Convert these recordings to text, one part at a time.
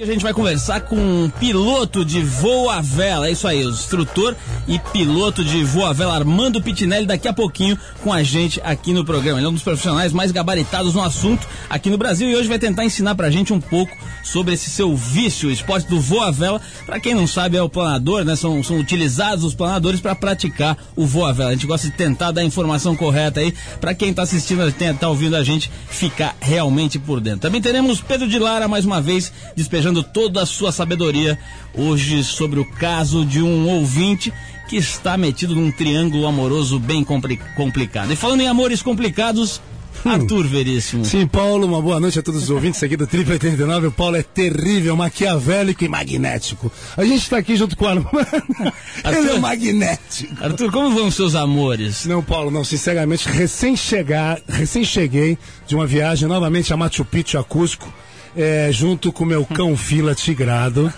A gente vai conversar com um piloto de voo à vela, é isso aí, o instrutor e piloto de voo à vela Armando Pitinelli daqui a pouquinho com a gente aqui no programa. Ele é um dos profissionais mais gabaritados no assunto aqui no Brasil e hoje vai tentar ensinar pra gente um pouco sobre esse seu vício, o esporte do voo à vela. Pra quem não sabe, é o planador, né? São, são utilizados os planadores para praticar o voo à vela. A gente gosta de tentar dar a informação correta aí para quem tá assistindo, tá ouvindo a gente ficar realmente por dentro. Também teremos Pedro de Lara mais uma vez despejando despejando toda a sua sabedoria hoje sobre o caso de um ouvinte que está metido num triângulo amoroso bem compli complicado. E falando em amores complicados, hum. Arthur Veríssimo. Sim, Paulo, uma boa noite a todos os ouvintes aqui do Triple 89. O Paulo é terrível, maquiavélico e magnético. A gente está aqui junto com o Armando. Ele é magnético. Arthur, como vão os seus amores? Não, Paulo, não, sinceramente, recém chegar, recém cheguei de uma viagem novamente a Machu Picchu, a Cusco é, junto com meu cão fila tigrado,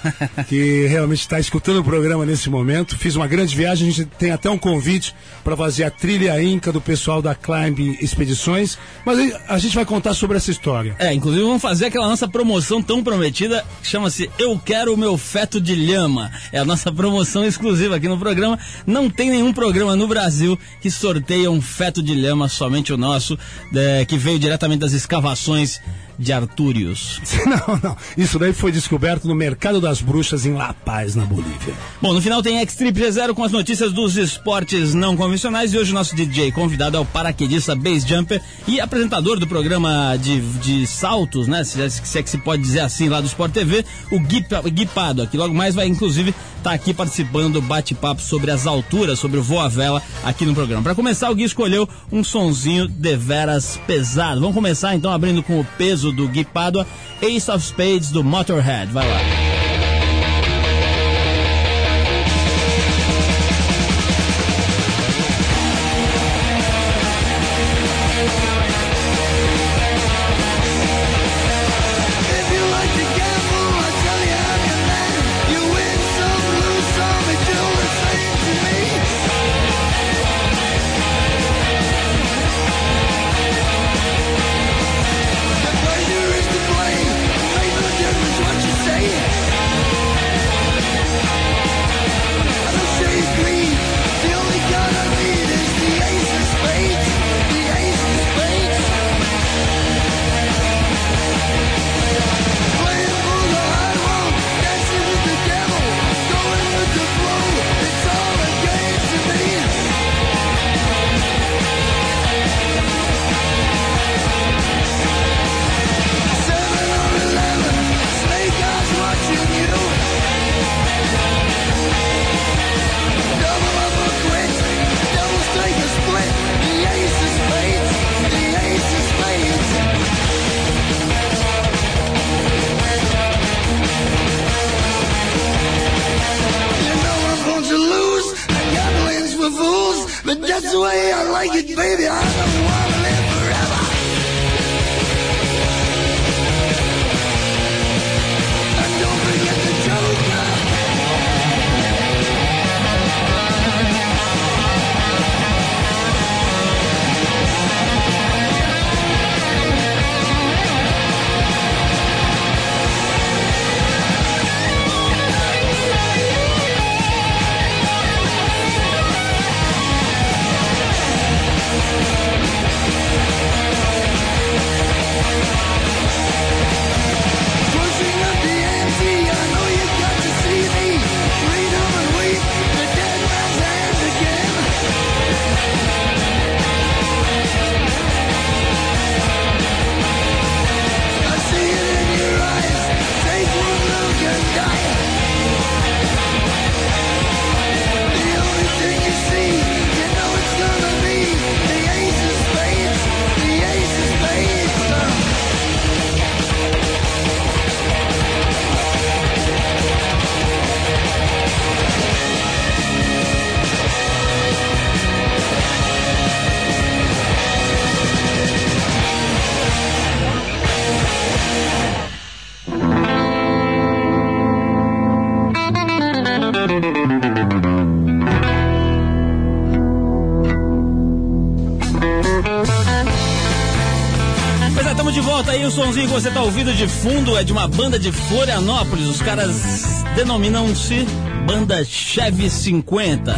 que realmente está escutando o programa nesse momento. Fiz uma grande viagem, a gente tem até um convite para fazer a trilha Inca do pessoal da Climb Expedições, mas a gente vai contar sobre essa história. É, inclusive vamos fazer aquela nossa promoção tão prometida, chama-se Eu Quero o Meu Feto de Lhama. É a nossa promoção exclusiva aqui no programa. Não tem nenhum programa no Brasil que sorteia um feto de lhama, somente o nosso, é, que veio diretamente das escavações de Artúrios. Não, não. Isso daí foi descoberto no Mercado das Bruxas em La Paz, na Bolívia. Bom, no final tem X-Trip G0 com as notícias dos esportes não convencionais e hoje o nosso DJ convidado é o paraquedista base jumper e apresentador do programa de, de saltos, né? Se, se é que se pode dizer assim lá do Sport TV, o Gui, Gui Pado, que logo mais vai inclusive estar tá aqui participando do bate-papo sobre as alturas, sobre o voo à vela aqui no programa. Para começar, o Gui escolheu um sonzinho deveras pesado. Vamos começar então abrindo com o peso do Gui Padua, Ace of Spades do Motorhead. Vai lá. Fundo é de uma banda de Florianópolis. Os caras denominam-se Banda Chevy 50.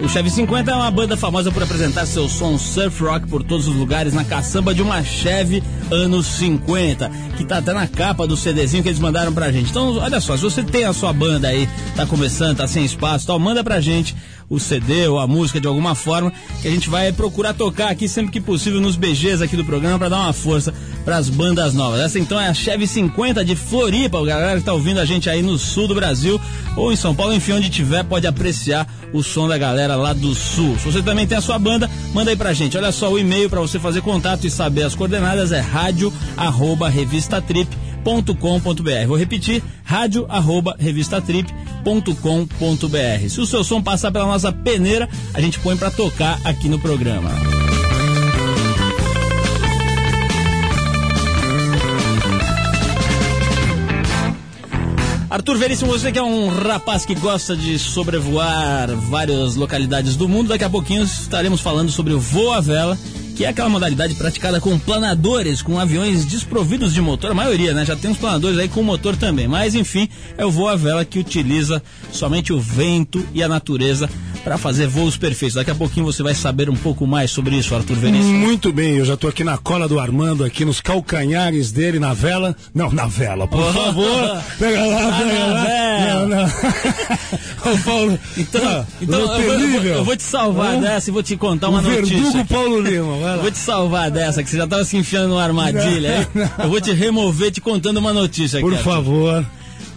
O Chevy 50 é uma banda famosa por apresentar seu som surf rock por todos os lugares na caçamba de uma Chevy anos 50, que tá até na capa do CDzinho que eles mandaram pra gente. Então, olha só, se você tem a sua banda aí, tá começando, tá sem espaço, tal, manda pra gente o CD ou a música de alguma forma, que a gente vai procurar tocar aqui sempre que possível nos BGs aqui do programa para dar uma força para as bandas novas. Essa então é a Chevy 50 de Floripa, o galera que tá ouvindo a gente aí no sul do Brasil ou em São Paulo, enfim, onde tiver, pode apreciar o som da galera lá do sul. Se você também tem a sua banda, manda aí pra gente. Olha só o e-mail para você fazer contato e saber as coordenadas é arroba revista trip revistatrip.com.br. Vou repetir, rádio arroba revistatrip.com.br. Se o seu som passar pela nossa peneira, a gente põe para tocar aqui no programa. Arthur Veríssimo, você que é um rapaz que gosta de sobrevoar várias localidades do mundo, daqui a pouquinho estaremos falando sobre o voo à vela que é aquela modalidade praticada com planadores, com aviões desprovidos de motor, a maioria, né? Já tem uns planadores aí com motor também, mas enfim, é o voo à vela que utiliza somente o vento e a natureza para fazer voos perfeitos. Daqui a pouquinho você vai saber um pouco mais sobre isso, Arthur Veríssimo. Muito bem, eu já estou aqui na cola do Armando, aqui nos calcanhares dele, na vela. Não, na vela, por oh, favor. Pega lá, ah, pega lá. Não, não. Ô, Paulo. Então, ah, então eu, eu, vou, eu, vou, te salvar ah, dessa e vou te contar uma notícia. Verdugo Paulo Lima, vai lá. Vou te salvar dessa, que você já estava se enfiando numa armadilha. Não, não. Eu vou te remover te contando uma notícia aqui. Por favor.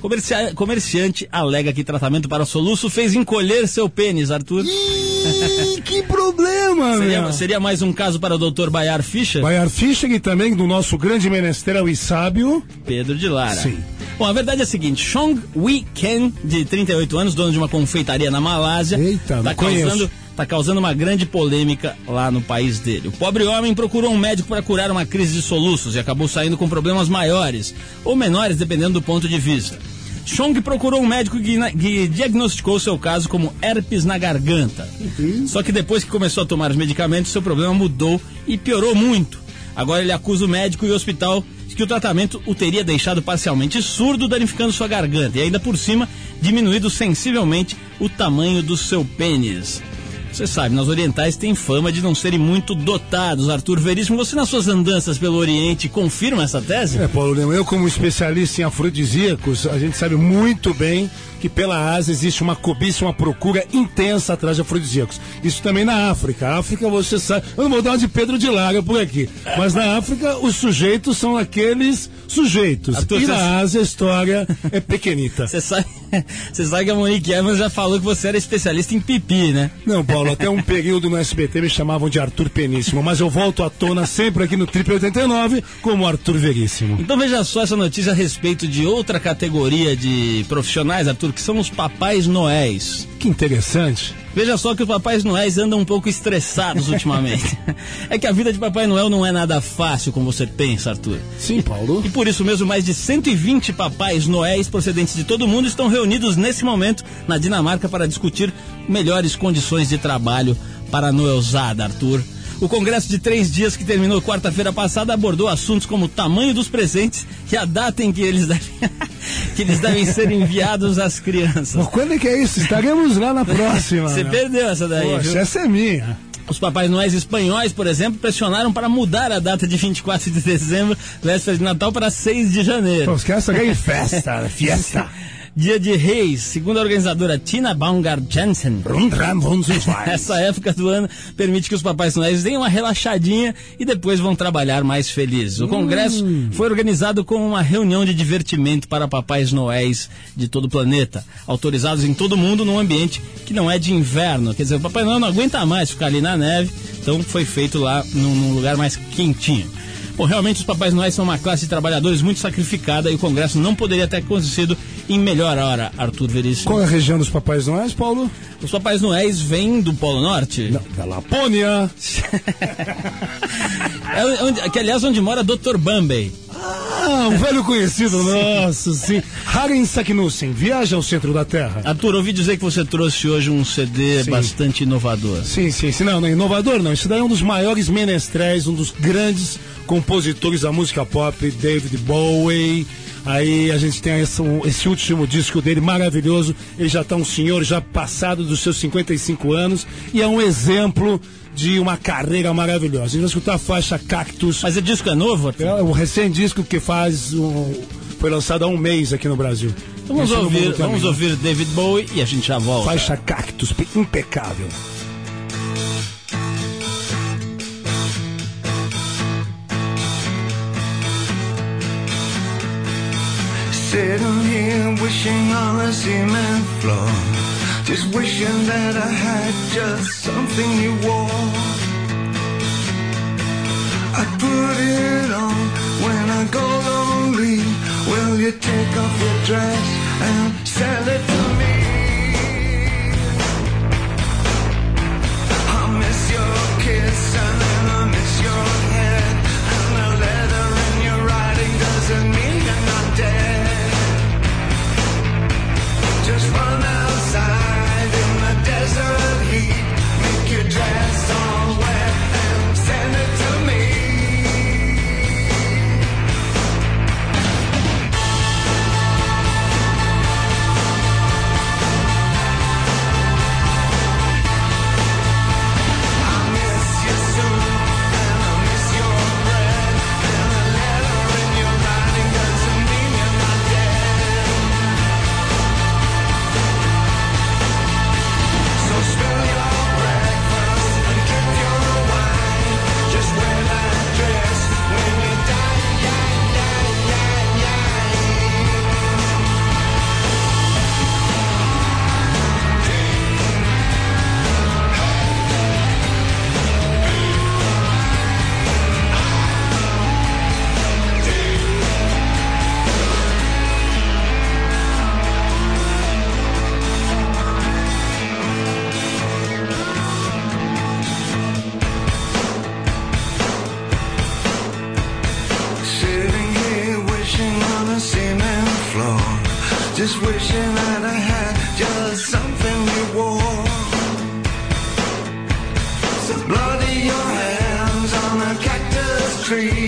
Comercia comerciante alega que tratamento para soluço fez encolher seu pênis, Arthur. Ih, que problema, seria, seria, mais um caso para o doutor Bayar Fischer? Bayar Fischer e também do nosso grande menesteiro e sábio... Pedro de Lara. Sim. Bom, a verdade é a seguinte, Chong Wei Ken, de 38 anos, dono de uma confeitaria na Malásia, Eita, tá causando está causando uma grande polêmica lá no país dele. O pobre homem procurou um médico para curar uma crise de soluços e acabou saindo com problemas maiores ou menores, dependendo do ponto de vista. Chong procurou um médico que, que diagnosticou seu caso como herpes na garganta. Uhum. Só que depois que começou a tomar os medicamentos, seu problema mudou e piorou muito. Agora ele acusa o médico e o hospital que o tratamento o teria deixado parcialmente surdo, danificando sua garganta e ainda por cima diminuído sensivelmente o tamanho do seu pênis. Você sabe, nós orientais tem fama de não serem muito dotados. Arthur Veríssimo, você nas suas andanças pelo Oriente confirma essa tese? É, Paulo Lima, eu como especialista em afrodisíacos, a gente sabe muito bem que pela Ásia existe uma cobiça, uma procura intensa atrás de afrodisíacos. Isso também na África. A África, você sabe. Eu não vou dar uma de Pedro de Lara por aqui. Mas na África, os sujeitos são aqueles sujeitos. E na Ásia, a história é pequenita. Você sabe, você sabe que a Monique Evans já falou que você era especialista em pipi, né? Não, Paulo, até um período no SBT me chamavam de Arthur Peníssimo. Mas eu volto à tona sempre aqui no Triple 89 como Arthur Veríssimo. Então veja só essa notícia a respeito de outra categoria de profissionais, Arthur, que são os papais noéis. Que interessante. Veja só que os papais noéis andam um pouco estressados ultimamente. é que a vida de Papai Noel não é nada fácil como você pensa, Arthur. Sim, Paulo. E, e por isso mesmo, mais de 120 papais noéis procedentes de todo mundo estão reunidos nesse momento na Dinamarca para discutir melhores condições de trabalho para a Noelzada, Arthur. O congresso de três dias que terminou quarta-feira passada abordou assuntos como o tamanho dos presentes e a data em que eles devem, que eles devem ser enviados às crianças. Mas quando é que é isso? Estaremos lá na próxima. Você perdeu essa daí. Poxa, viu? essa é minha. Os papais noéis espanhóis, por exemplo, pressionaram para mudar a data de 24 de dezembro, véspera de Natal, para 6 de janeiro. Pô, os caras só ganham festa, fiesta. Dia de Reis, segundo a organizadora Tina Baumgart Jensen. Essa época do ano permite que os papais noéis deem uma relaxadinha e depois vão trabalhar mais felizes. O congresso hum. foi organizado como uma reunião de divertimento para papais noéis de todo o planeta, autorizados em todo o mundo num ambiente que não é de inverno. Quer dizer, o Papai Noel não aguenta mais ficar ali na neve, então foi feito lá num, num lugar mais quentinho. Bom, realmente os Papais Noéis são uma classe de trabalhadores muito sacrificada e o Congresso não poderia ter acontecido em melhor hora, Arthur Veríssimo. Qual é a região dos Papais Noéis, Paulo? Os Papais Noéis vêm do Polo Norte? Não, da Lapônia. é onde, que, aliás, onde mora Dr. Bambay. Ah, um velho conhecido nosso, sim. Haren Saknussen, Viaja ao Centro da Terra. Arthur, ouvi dizer que você trouxe hoje um CD sim. bastante inovador. Sim, sim, sim. Não, não, inovador não. Isso daí é um dos maiores menestréis, um dos grandes compositores da música pop, David Bowie. Aí a gente tem esse, esse, último disco dele maravilhoso. Ele já está um senhor já passado dos seus 55 anos e é um exemplo de uma carreira maravilhosa. A gente vai escutar a faixa Cactus. Mas o disco é novo? É um recém-disco que faz um, foi lançado há um mês aqui no Brasil. Vamos ouvir, vamos ouvir David Bowie e a gente já volta. Faixa Cactus, impecável. Sitting here wishing on a cement floor. Just wishing that I had just something you wore. I put it on when I go lonely. Will you take off your dress and sell it to me? I miss your kiss tree.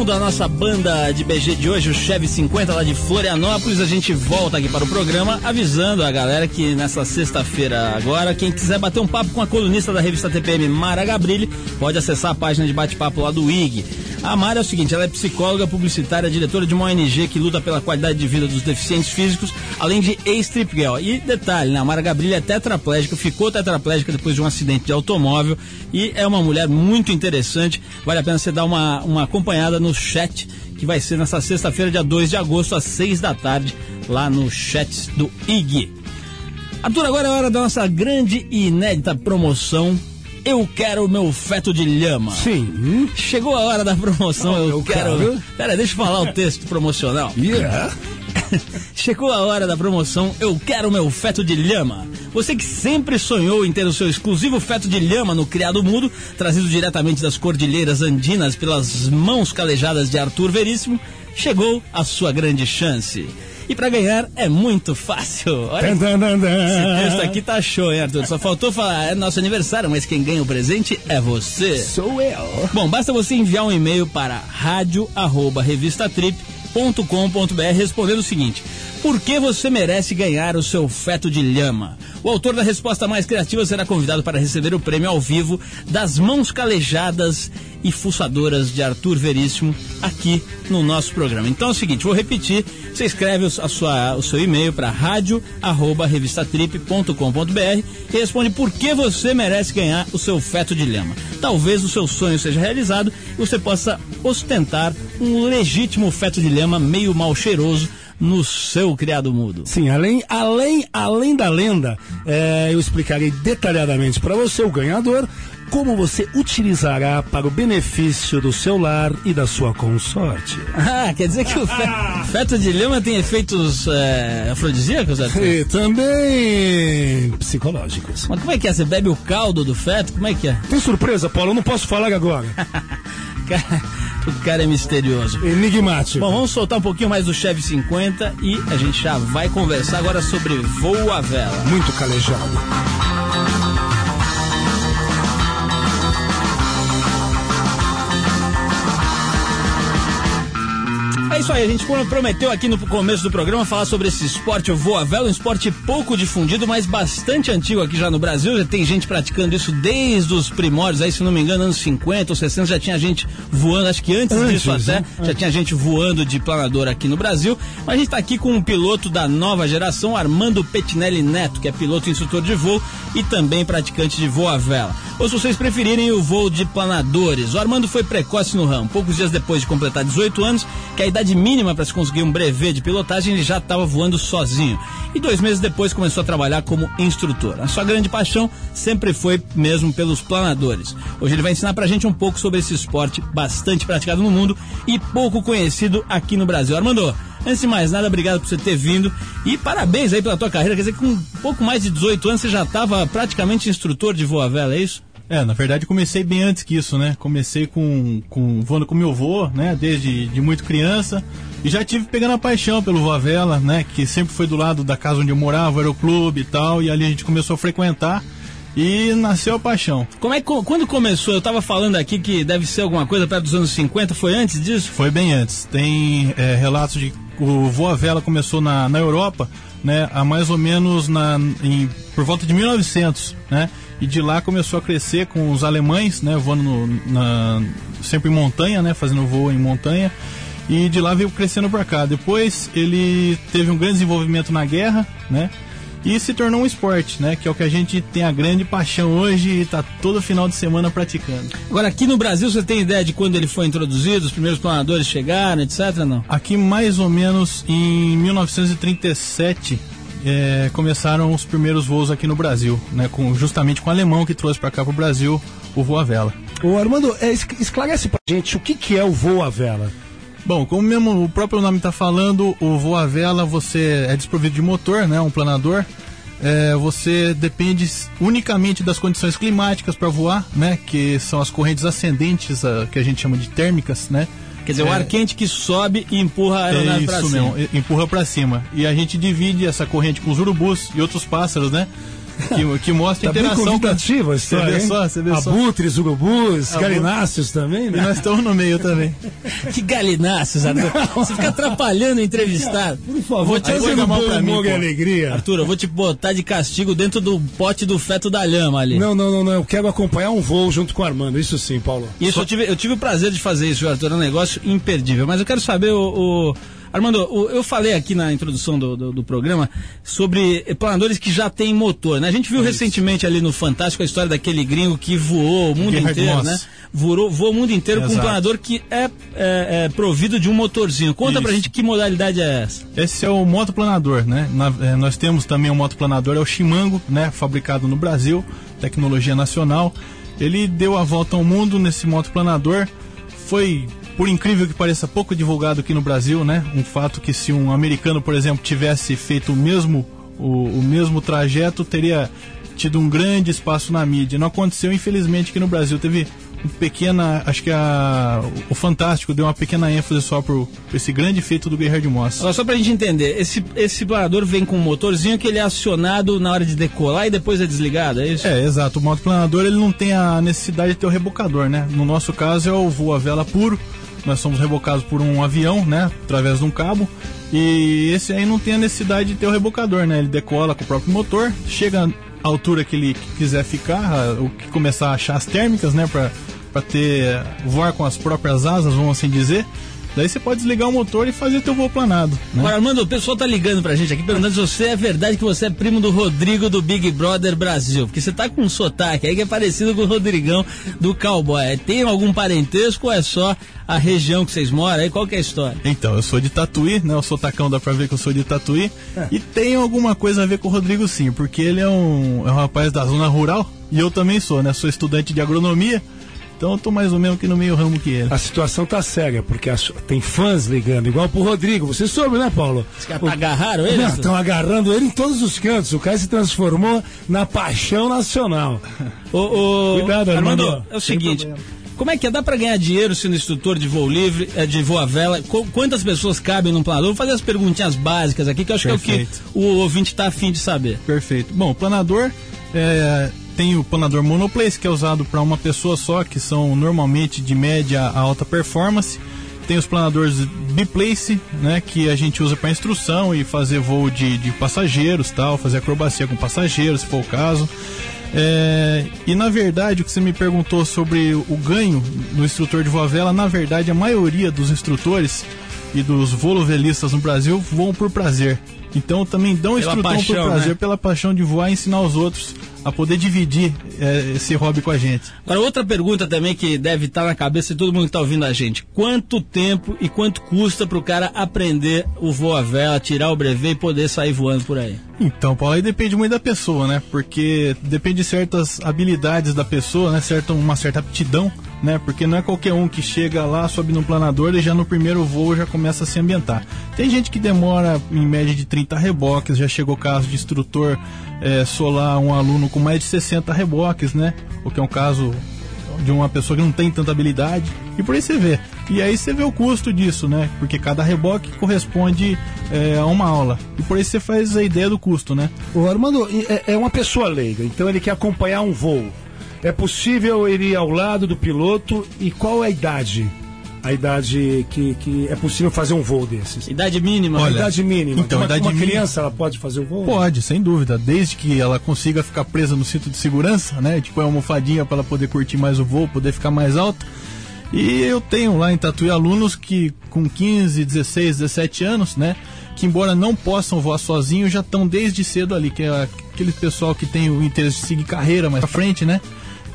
Som da nossa banda de BG de hoje, o Chevy 50 lá de Florianópolis, a gente volta aqui para o programa avisando a galera que nessa sexta-feira agora, quem quiser bater um papo com a colunista da revista TPM, Mara Gabrilli, pode acessar a página de bate-papo lá do IG. A Mara é o seguinte, ela é psicóloga, publicitária, diretora de uma ONG que luta pela qualidade de vida dos deficientes físicos, além de ex-trip girl. E detalhe, né, a Mara Gabrilli é tetraplégica, ficou tetraplégica depois de um acidente de automóvel e é uma mulher muito interessante, vale a pena você dar uma, uma acompanhada no chat que vai ser nessa sexta-feira, dia 2 de agosto, às 6 da tarde, lá no chat do IG. Arthur, agora é hora da nossa grande e inédita promoção. Eu quero meu feto de lhama. Sim. Chegou a hora da promoção. eu, eu quero. quero. Pera, deixa eu falar o texto promocional. Yeah. Chegou a hora da promoção Eu Quero Meu Feto de Lhama. Você que sempre sonhou em ter o seu exclusivo feto de lhama no criado mudo, trazido diretamente das cordilheiras andinas pelas mãos calejadas de Arthur Veríssimo, chegou a sua grande chance. E para ganhar é muito fácil. Olha, esse texto aqui tá show, hein, Arthur? Só faltou falar, é nosso aniversário, mas quem ganha o presente é você. Sou eu. Bom, basta você enviar um e-mail para rádio@revistatrip.com.br respondendo o seguinte: Por que você merece ganhar o seu feto de lhama? O autor da resposta mais criativa será convidado para receber o prêmio ao vivo das mãos calejadas e fuçadoras de Arthur Veríssimo aqui no nosso programa. Então é o seguinte, vou repetir, você escreve a sua, o seu e-mail para rádio@revistatrip.com.br e responde por que você merece ganhar o seu feto de lhama. Talvez o seu sonho seja realizado e você possa ostentar um legítimo feto de lhama meio mal cheiroso no seu criado mudo. Sim, além, além, além da lenda, é, eu explicarei detalhadamente para você, o ganhador, como você utilizará para o benefício do seu lar e da sua consorte. Ah, quer dizer que o fe feto de lima tem efeitos é, afrodisíacos, Arthur? E também psicológicos. Mas como é que é? Você bebe o caldo do feto? Como é que é? Tem surpresa, Paulo? Eu não posso falar agora. o cara é misterioso. Enigmático. Bom, vamos soltar um pouquinho mais do Chevy 50 e a gente já vai conversar agora sobre voo à vela. Muito calejado. É isso aí, a gente prometeu aqui no começo do programa falar sobre esse esporte, o voa vela, um esporte pouco difundido, mas bastante antigo aqui já no Brasil. Já tem gente praticando isso desde os primórdios, aí se não me engano, anos 50 ou 60 já tinha gente voando, acho que antes, antes disso até, né? já tinha gente voando de planador aqui no Brasil. Mas a gente está aqui com um piloto da nova geração, Armando Petinelli Neto, que é piloto e instrutor de voo e também praticante de voa vela. Ou se vocês preferirem, o voo de planadores. O Armando foi precoce no ramo, poucos dias depois de completar 18 anos, que a idade idade mínima para se conseguir um brevet de pilotagem, ele já estava voando sozinho. E dois meses depois começou a trabalhar como instrutor. A sua grande paixão sempre foi mesmo pelos planadores. Hoje ele vai ensinar para a gente um pouco sobre esse esporte bastante praticado no mundo e pouco conhecido aqui no Brasil. Armando, Antes de mais nada, obrigado por você ter vindo e parabéns aí pela tua carreira. Quer dizer com um pouco mais de 18 anos você já estava praticamente instrutor de voa vela, é isso? É, na verdade comecei bem antes que isso, né? Comecei com, com voando com meu avô, né? Desde de muito criança. E já tive pegando a paixão pelo Voa Vela, né? Que sempre foi do lado da casa onde eu morava, o aeroclube e tal. E ali a gente começou a frequentar. E nasceu a paixão. Como é quando começou? Eu estava falando aqui que deve ser alguma coisa perto dos anos 50, foi antes disso? Foi bem antes. Tem é, relatos de o Voa Vela começou na, na Europa, né, há mais ou menos na, em, por volta de 1900, né? E de lá começou a crescer com os alemães, né, voando no, na, sempre em montanha, né, fazendo voo em montanha, e de lá veio crescendo para cá. Depois ele teve um grande desenvolvimento na guerra, né, e se tornou um esporte, né, que é o que a gente tem a grande paixão hoje e está todo final de semana praticando. Agora aqui no Brasil você tem ideia de quando ele foi introduzido, os primeiros planadores chegaram, etc, não? Aqui mais ou menos em 1937 é, começaram os primeiros voos aqui no Brasil, né, com, justamente com o alemão que trouxe para cá para o Brasil o voo à vela. Ô Armando, é, esclarece para gente o que, que é o voo à vela. Bom, como mesmo o próprio nome está falando, o voo à vela você é desprovido de motor, né, um planador. É, você depende unicamente das condições climáticas para voar, né, que são as correntes ascendentes, a, que a gente chama de térmicas, né, Quer dizer, é, o ar quente que sobe e empurra a aeronave é para cima. Mesmo, empurra para cima. E a gente divide essa corrente com os urubus e outros pássaros, né? Que, que mostra tá interação. Bem convidativa a história, você vê só, você vê Abutres, só. urubus, galináceos também, né? E nós estamos no meio também. que galináceos, Arthur. Você fica atrapalhando o entrevistado. Por favor, vou te fazer um bom humor e alegria. Arthur, eu vou te botar de castigo dentro do pote do feto da lhama ali. Não, não, não, não. Eu quero acompanhar um voo junto com o Armando, isso sim, Paulo. Isso, só... eu, tive, eu tive o prazer de fazer isso, Arthur. É um negócio imperdível. Mas eu quero saber o... o Armando, eu falei aqui na introdução do, do, do programa sobre planadores que já têm motor, né? A gente viu recentemente ali no Fantástico a história daquele gringo que voou o mundo inteiro, Moss. né? Voou, voou o mundo inteiro Exato. com um planador que é, é, é, provido de um motorzinho. Conta Isso. pra gente que modalidade é essa. Esse é o motoplanador, né? Na, é, nós temos também um motoplanador, é o Chimango, né? Fabricado no Brasil, tecnologia nacional. Ele deu a volta ao mundo nesse motoplanador. Foi por incrível que pareça, pouco divulgado aqui no Brasil, né? Um fato que se um americano, por exemplo, tivesse feito o mesmo, o, o mesmo trajeto, teria tido um grande espaço na mídia. Não aconteceu, infelizmente, aqui no Brasil. Teve pequena, acho que a, o Fantástico deu uma pequena ênfase só por esse grande feito do Gerhard Moss. Agora, só pra gente entender, esse, esse planador vem com um motorzinho que ele é acionado na hora de decolar e depois é desligado, é isso? É, exato. O motoplanador ele não tem a necessidade de ter o rebocador, né? No nosso caso é o voo a vela puro, nós somos rebocados por um avião, né, através de um cabo. E esse aí não tem a necessidade de ter o rebocador, né? Ele decola com o próprio motor, chega à altura que ele quiser ficar, o que começar a achar as térmicas, né, para ter voar com as próprias asas, vamos assim dizer. Daí você pode desligar o motor e fazer teu voo planado. Né? Agora, Armando, o pessoal tá ligando pra gente aqui perguntando se você é verdade que você é primo do Rodrigo do Big Brother Brasil. Porque você tá com um sotaque aí que é parecido com o Rodrigão do Cowboy. Tem algum parentesco ou é só a região que vocês moram aí? Qual que é a história? Então, eu sou de Tatuí, né? O sotacão dá pra ver que eu sou de Tatuí. É. E tem alguma coisa a ver com o Rodrigo sim, porque ele é um, é um rapaz da zona rural e eu também sou, né? Sou estudante de agronomia. Então eu tô mais ou menos que no meio ramo que ele. A situação tá séria, porque as, tem fãs ligando, igual pro Rodrigo. Você soube, né, Paulo? Os caras agarraram ele? Estão agarrando ele em todos os cantos. O cara se transformou na paixão nacional. o, o... Cuidado, Armando. Armando é o seguinte. Como é que é? Dá para ganhar dinheiro sendo instrutor de voo livre, é, de voo à vela? Quantas pessoas cabem num planador? Vou fazer as perguntinhas básicas aqui, que eu acho Perfeito. que é o que o ouvinte está afim de saber. Perfeito. Bom, o planador é, tem o planador monoplace, que é usado para uma pessoa só, que são normalmente de média a alta performance. Tem os planadores biplace, né, que a gente usa para instrução e fazer voo de, de passageiros, tal, fazer acrobacia com passageiros, se for o caso. É, e na verdade, o que você me perguntou sobre o ganho do instrutor de voa vela, na verdade, a maioria dos instrutores e dos volovelistas no Brasil voam por prazer. Então também dão pela instrutão paixão, por prazer, né? pela paixão de voar e ensinar os outros a poder dividir é, esse hobby com a gente. Agora, outra pergunta também que deve estar na cabeça de todo mundo que está ouvindo a gente: quanto tempo e quanto custa para o cara aprender o voo a vela, tirar o brevet e poder sair voando por aí? Então, Paulo, aí depende muito da pessoa, né? Porque depende de certas habilidades da pessoa, né? Certa, uma certa aptidão, né? Porque não é qualquer um que chega lá, sobe no planador e já no primeiro voo já começa a se ambientar. Tem gente que demora em média de 30 reboques, já chegou o caso de instrutor é, solar um aluno com mais de 60 reboques, né? O que é um caso de uma pessoa que não tem tanta habilidade. E por aí você vê. E aí você vê o custo disso, né? Porque cada reboque corresponde é, a uma aula. E por aí você faz a ideia do custo, né? O Armando é, é uma pessoa leiga, então ele quer acompanhar um voo. É possível ele ir ao lado do piloto e qual é a idade? a idade que, que é possível fazer um voo desses? Idade mínima. Olha, idade mínima. Então, uma, idade uma criança ela pode fazer o voo? Pode, sem dúvida. Desde que ela consiga ficar presa no cinto de segurança, né? Tipo, é uma almofadinha para ela poder curtir mais o voo, poder ficar mais alta. E eu tenho lá em Tatuí alunos que com 15, 16, 17 anos, né? Que embora não possam voar sozinhos, já estão desde cedo ali, que é aquele pessoal que tem o interesse de seguir carreira mais pra frente, né?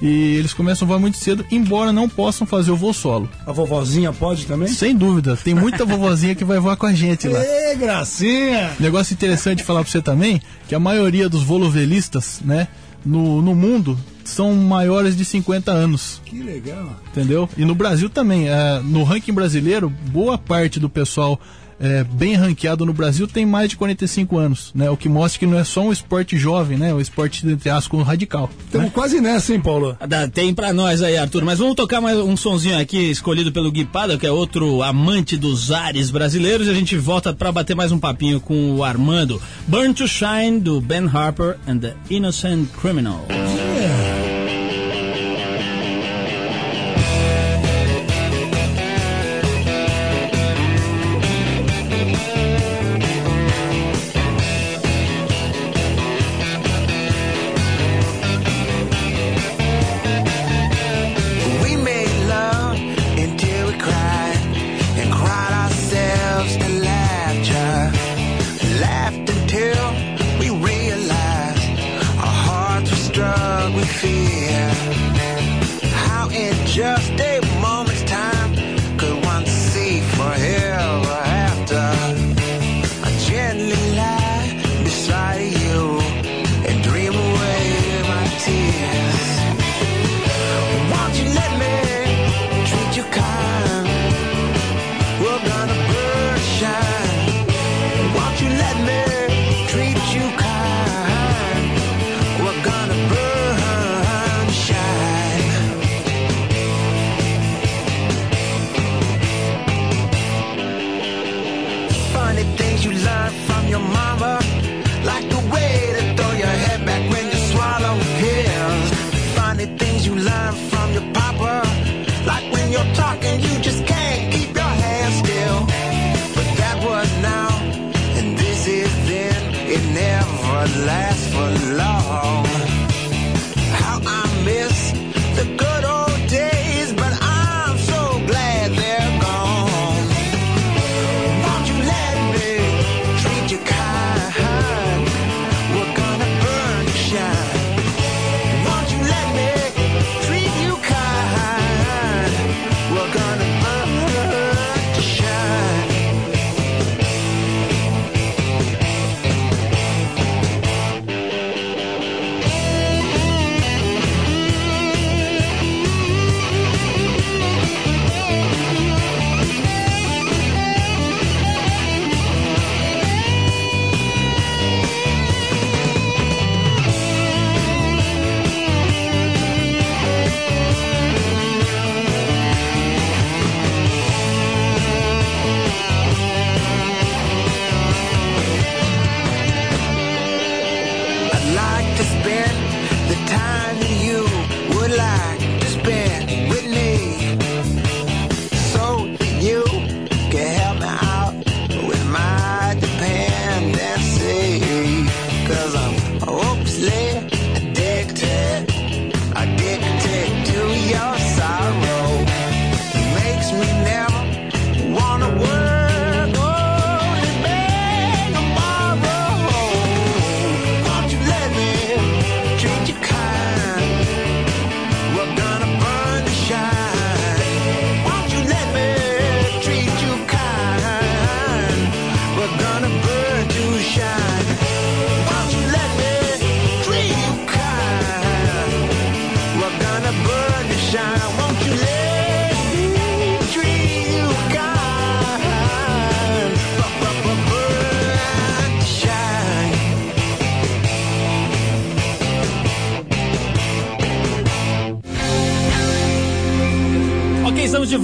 E eles começam a voar muito cedo, embora não possam fazer o voo solo. A vovozinha pode também? Sem dúvida. Tem muita vovozinha que vai voar com a gente lá. Ê, gracinha! Negócio interessante de falar pra você também, que a maioria dos volovelistas, né, no, no mundo, são maiores de 50 anos. Que legal. Entendeu? E no Brasil também. É, no ranking brasileiro, boa parte do pessoal é, bem ranqueado no Brasil tem mais de 45 anos, né? O que mostra que não é só um esporte jovem, né? O um esporte, entre aspas, radical. Estamos né? quase nessa, hein, Paulo? Tem pra nós aí, Arthur. Mas vamos tocar mais um sonzinho aqui, escolhido pelo Gui Pada, que é outro amante dos ares brasileiros. E a gente volta para bater mais um papinho com o Armando. Burn to Shine, do Ben Harper and the Innocent Criminal.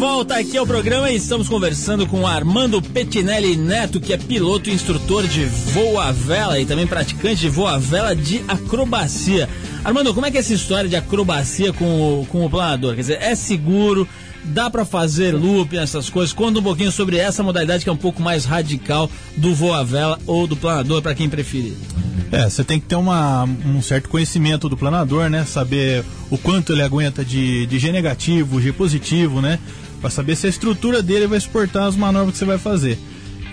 Volta aqui ao programa e estamos conversando com Armando Petinelli Neto, que é piloto e instrutor de voo à vela e também praticante de voo à vela de acrobacia. Armando, como é que é essa história de acrobacia com o, com o planador? Quer dizer, é seguro? Dá para fazer looping, essas coisas? Conta um pouquinho sobre essa modalidade que é um pouco mais radical do voo à vela ou do planador, para quem preferir. É, você tem que ter uma, um certo conhecimento do planador, né? Saber o quanto ele aguenta de, de G negativo, G positivo, né? Para saber se a estrutura dele vai suportar as manobras que você vai fazer.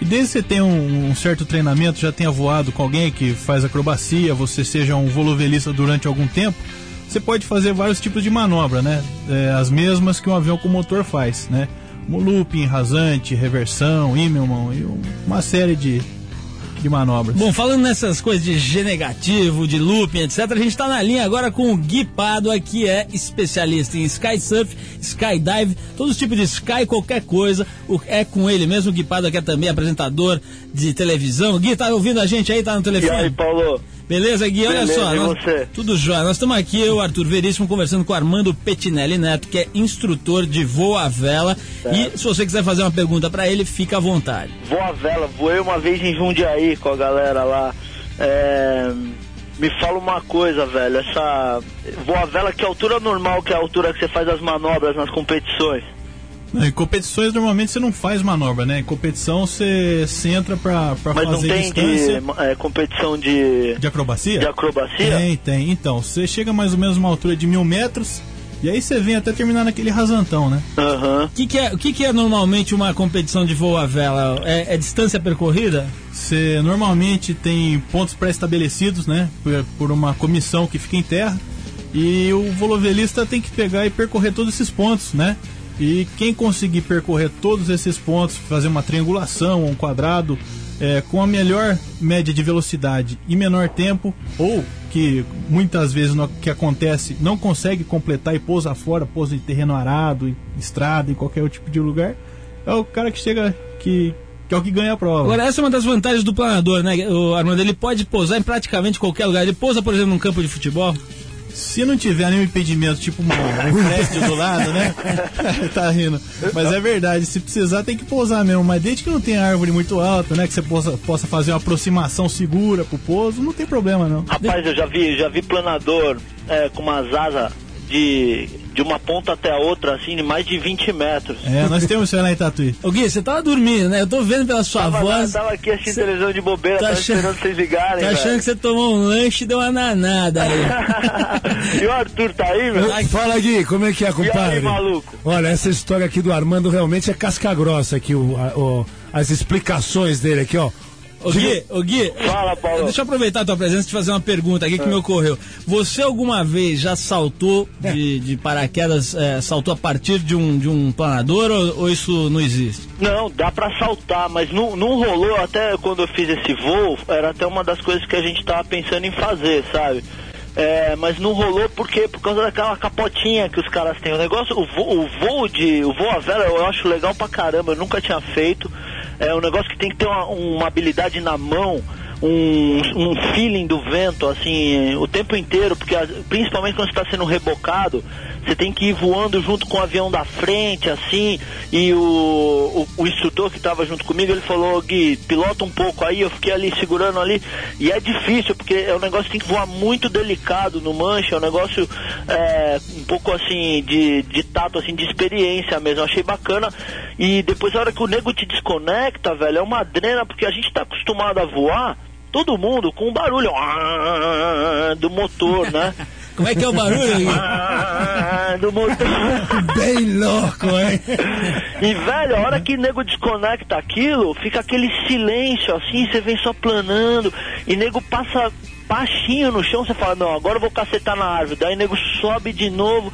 E desde que você tenha um, um, certo treinamento, já tenha voado com alguém que faz acrobacia, você seja um volovelista durante algum tempo, você pode fazer vários tipos de manobra, né? É, as mesmas que um avião com motor faz, né? Looping, rasante, reversão, Immelman e uma série de, de manobras. Bom, falando nessas coisas de G negativo, de looping, etc., a gente está na linha agora com o Gui Pádua, que é especialista em sky surf, skydive, todos os tipos de sky, qualquer coisa. É com ele mesmo, o Gui Pádua, que é também apresentador de televisão. Gui, tá ouvindo a gente aí? Tá no telefone? E aí, Paulo? Beleza, Gui? Olha Beleza, só. Nós? Tudo jóia. Nós estamos aqui, eu, Arthur Veríssimo, conversando com Armando Petinelli Neto, que é instrutor de voo à vela. Certo. E se você quiser fazer uma pergunta para ele, fica à vontade. Vou à vela, voei uma vez em Jundiaí com a galera lá. É, Me fala uma coisa, velho. Essa. Vou à vela, que altura normal que é a altura que você faz as manobras nas competições? Em competições normalmente você não faz manobra, né? Em competição você, você entra pra, pra Mas não fazer tem distância. de é, competição de, De acrobacia? de acrobacia? Tem, tem. Então, você chega mais ou menos uma altura de mil metros e aí você vem até terminar naquele rasantão, né? Aham. O que, que é, o que, que é normalmente uma competição de voo à vela? É, é distância percorrida? Você normalmente tem pontos pré-estabelecidos, né? Por, por uma comissão que fica em terra. E o volovelista tem que pegar e percorrer todos esses pontos, né? E quem conseguir percorrer todos esses pontos, fazer uma triangulação, um quadrado, é, com a melhor média de velocidade e menor tempo, ou que muitas vezes no que acontece não consegue completar e pousa fora, pousa em terreno arado, em estrada, em qualquer outro tipo de lugar, é o cara que chega que, que é o que ganha a prova. Agora, essa é uma das vantagens do planador, né? O Armando, ele pode pousar em praticamente qualquer lugar. Ele pousa, por exemplo, num campo de futebol. Se não tiver nenhum impedimento, tipo um, um prédio do lado, né? tá rindo. Mas é verdade, se precisar tem que pousar mesmo. Mas desde que não tenha árvore muito alta, né? Que você possa, possa fazer uma aproximação segura pro pouso, não tem problema não. Rapaz, eu já vi, já vi planador é, com umas asas de, de uma ponta até a outra, assim, de mais de 20 metros. É, nós temos isso aí lá em Tatuí. Ô Gui, você tava dormindo, né? Eu tô vendo pela sua Tava, voz. tava aqui assistindo Cê- televisão de bobeira, tá tava achando- esperando vocês ligarem, Tá achando velho. que você tomou um lanche e deu uma nanada aí. e o Arthur tá aí, velho? Fala, Gui, como é que é, E aí, compadre? maluco? Olha, essa história aqui do Armando realmente é casca grossa aqui, o, o- as explicações dele aqui, ó. Ô Gui, ô Gui, Fala, Paulo. deixa eu aproveitar a tua presença e te fazer uma pergunta aqui que me ocorreu. Você alguma vez já saltou de, de paraquedas, é, saltou a partir de um, de um planador ou, ou isso não existe? Não, dá pra saltar, mas não, não rolou até quando eu fiz esse voo, era até uma das coisas que a gente tava pensando em fazer, sabe? É, mas não rolou porque por causa daquela capotinha que os caras têm. O negócio, o voo, o voo de. O voo à vela eu acho legal pra caramba, eu nunca tinha feito. É um negócio que tem que ter uma, uma habilidade na mão, um, um feeling do vento, assim, o tempo inteiro, porque principalmente quando está sendo rebocado, você tem que ir voando junto com o avião da frente, assim, e o, o, o instrutor que estava junto comigo, ele falou, Gui, pilota um pouco aí, eu fiquei ali segurando ali, e é difícil, porque é um negócio que tem que voar muito delicado no manche, é um negócio é, um pouco assim, de, de tato, assim, de experiência mesmo, eu achei bacana, e depois a hora que o nego te desconecta, velho, é uma drena, porque a gente está acostumado a voar, todo mundo com um barulho do motor, né? Como é que é o barulho, Gui? do motor. Bem louco, hein? E, velho, a hora que o nego desconecta aquilo, fica aquele silêncio assim, você vem só planando, e nego passa baixinho no chão, você fala, não, agora eu vou cacetar na árvore. Daí o nego sobe de novo,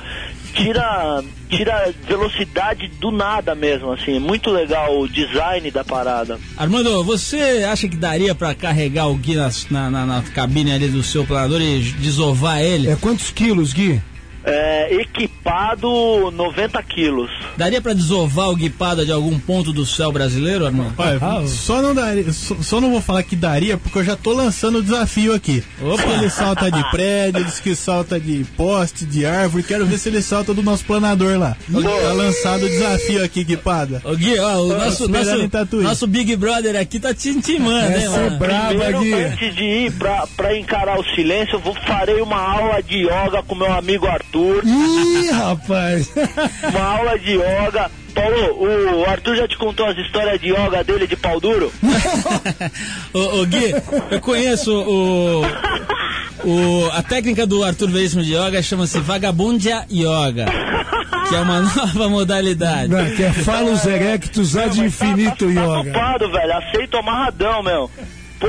tira, tira velocidade do nada mesmo, assim. Muito legal o design da parada. Armando, você acha que daria pra carregar o Gui na, na, na cabine ali do seu planador e desovar ele? É quantos quilos, Gui? É, equipado 90 quilos. Daria pra desovar o guipada de algum ponto do céu brasileiro, Armando? Olha, só não daria, só, só não vou falar que daria, porque eu já tô lançando o desafio aqui. Opa. Ele salta de prédio, diz que salta de poste, de árvore, quero ver se ele salta do nosso planador lá. Tá lançado o desafio aqui, Guipada. Ô Gui, ó, o nosso, esperando nosso, Tatuí. nosso Big Brother aqui tá te intimando, hein, é mano? braba, Primeiro, Gui. antes de ir pra, pra encarar o silêncio, eu vou farei uma aula de yoga com meu amigo Arthur. Ih, rapaz. Uma aula de yoga. Paulo, o Arthur já te contou as histórias de yoga dele de pau duro? Ô, ô, Gui, eu conheço o, o, a técnica do Arthur Veríssimo de Yoga chama-se Vagabundia Yoga, que é uma nova modalidade. Não, que é falos erectus ad infinito tá, tá yoga. ocupado, velho. Aceito amarradão, meu. Pô,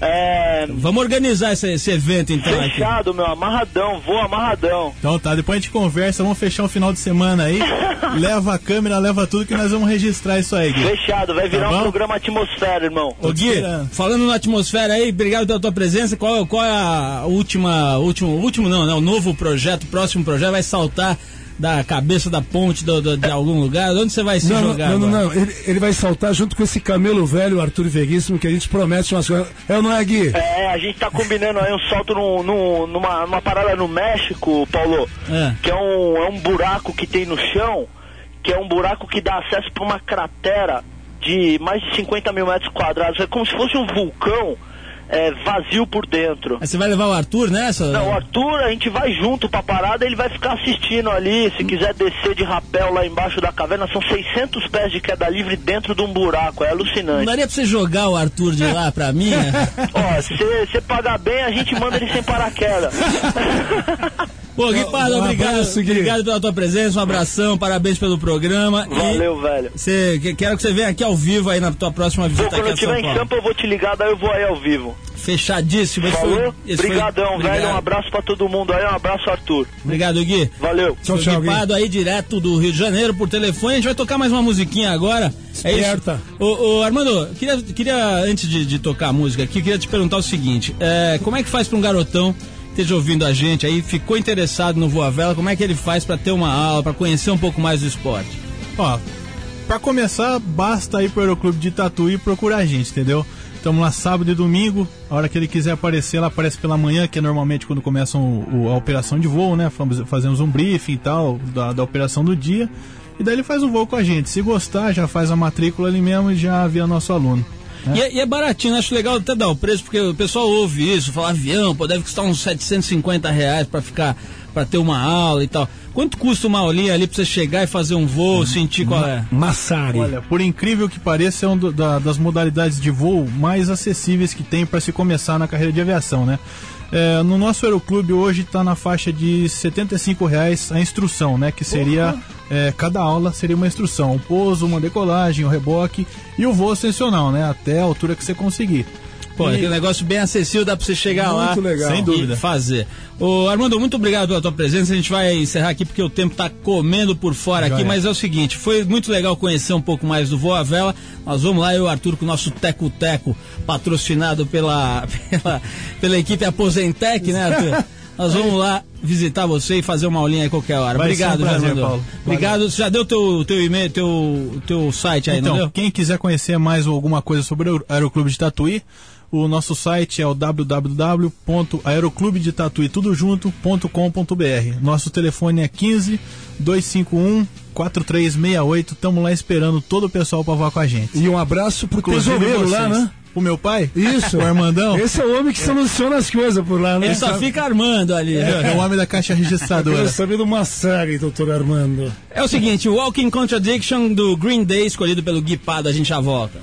é. Vamos organizar esse, esse evento então aqui. Fechado, meu. Amarradão. Vou amarradão. Então tá, depois a gente conversa, vamos fechar um final de semana aí. leva a câmera, leva tudo que nós vamos registrar isso aí, Gui. Fechado. Vai virar Tá um programa atmosfera, irmão. Ô Gui, falando na atmosfera aí, obrigado pela tua presença. Qual, qual é a última, último, último não, né? O novo projeto, o próximo projeto vai saltar da cabeça da ponte do- do- de algum lugar? Onde você vai se Não, jogar? não, não, não. Ele, ele vai saltar junto com esse camelo velho, Arthur Veríssimo, que a gente promete umas coisas. É ou não é, Gui? É, a gente tá combinando aí um salto num, num- numa, numa parada no México, Paulo. É. Que é um, é um buraco que tem no chão, que é um buraco que dá acesso pra uma cratera de mais de 50 mil metros quadrados. É como se fosse um vulcão é, vazio por dentro. Você vai levar o Arthur nessa? Não, o Arthur, a gente vai junto pra parada, ele vai ficar assistindo ali. Se quiser descer de rapel lá embaixo da caverna, são 600 pés de queda livre dentro de um buraco. É Não alucinante. daria pra você jogar o Arthur de lá pra mim? Ó, se você pagar bem, a gente manda ele sem paraquedas. Pô, Gui Pardo, Um obrigado, abraço, Gui. obrigado pela tua presença, um abração, parabéns pelo programa. Valeu, velho. E cê, que- quero que você venha aqui ao vivo aí na tua próxima Pô, visita quando aqui eu estiver em campo, eu vou te ligar, daí eu vou aí ao vivo. Fechadíssimo. esse Falou? foi- esse foi- Obrigadão, velho. Obrigado. Um abraço pra todo mundo aí. Um abraço, Arthur. Obrigado, Gui. Valeu. Tchau, tchau, Gui. Aí direto do Rio de Janeiro por telefone. A gente vai tocar mais uma musiquinha agora. É isso. Esperta. Ô, ô, Armando, queria, queria antes de, de tocar a música aqui, queria te perguntar o seguinte: é, como é que faz pra um garotão esteja ouvindo a gente aí, ficou interessado no Voa Vela, como é que ele faz pra ter uma aula, pra conhecer um pouco mais do esporte? Ó, pra começar, basta ir pro Aeroclube de Tatuí e procurar a gente, entendeu? Estamos lá sábado e domingo, a hora que ele quiser aparecer, ela aparece pela manhã, que é normalmente quando começam o- o- a operação de voo, né? Faz- Fazemos um briefing e tal, da, da operação do dia. E daí ele faz um voo com a gente. Se gostar, já faz a matrícula ali mesmo e já vira nosso aluno. E, é, e é baratinho, né? acho legal até dar o preço, porque o pessoal ouve isso, fala avião, pô, deve custar uns 750 reais pra ficar, pra ter uma aula e tal. Quanto custa uma aulinha ali pra você chegar e fazer um voo, sentir qual é? Massari. Olha, por incrível que pareça, é uma das modalidades de voo mais acessíveis que tem para se começar na carreira de aviação, né? É, no nosso aeroclube hoje está na faixa de 75 reais a instrução, né? Que seria é, cada aula seria uma instrução, um pouso, uma decolagem, um reboque e o voo ascensional, né? Até a altura que você conseguir. Pô, E- aquele negócio bem acessível, dá pra você chegar lá Muito legal. Sem dúvida. e fazer. Ô, Armando, muito obrigado pela tua presença. A gente vai encerrar aqui porque o tempo tá comendo por fora Já aqui, é. mas é o seguinte, foi muito legal conhecer um pouco mais do Voa Vela. Nós vamos lá, eu e o Arthur, com o nosso Teco Teco, patrocinado pela, pela, pela equipe Aposentec, né, Arthur? Nós vamos lá visitar você e fazer uma aulinha aí qualquer hora. Vai obrigado, um prazer, Armando. Paulo. Obrigado. Você já deu teu, teu e-mail, teu, teu site aí, não Então, deu? quem quiser conhecer mais alguma coisa sobre o Aeroclube de Tatuí, o nosso site é o www.aeroclubedetatuí.com.br. Nosso telefone é 15 251 4368. Estamos lá esperando todo o pessoal para voar com a gente. E um abraço pro Inclusive tesoureiro lá, né? O meu pai? Isso. O Armandão? Esse é o homem que soluciona as coisas por lá, né? Ele só fica armando ali. É o homem da caixa Eu registradora. quero saber do Massari, doutor Armando. É o seguinte, Walking Contradiction do Green Day, escolhido pelo Gui Pado, a gente já volta.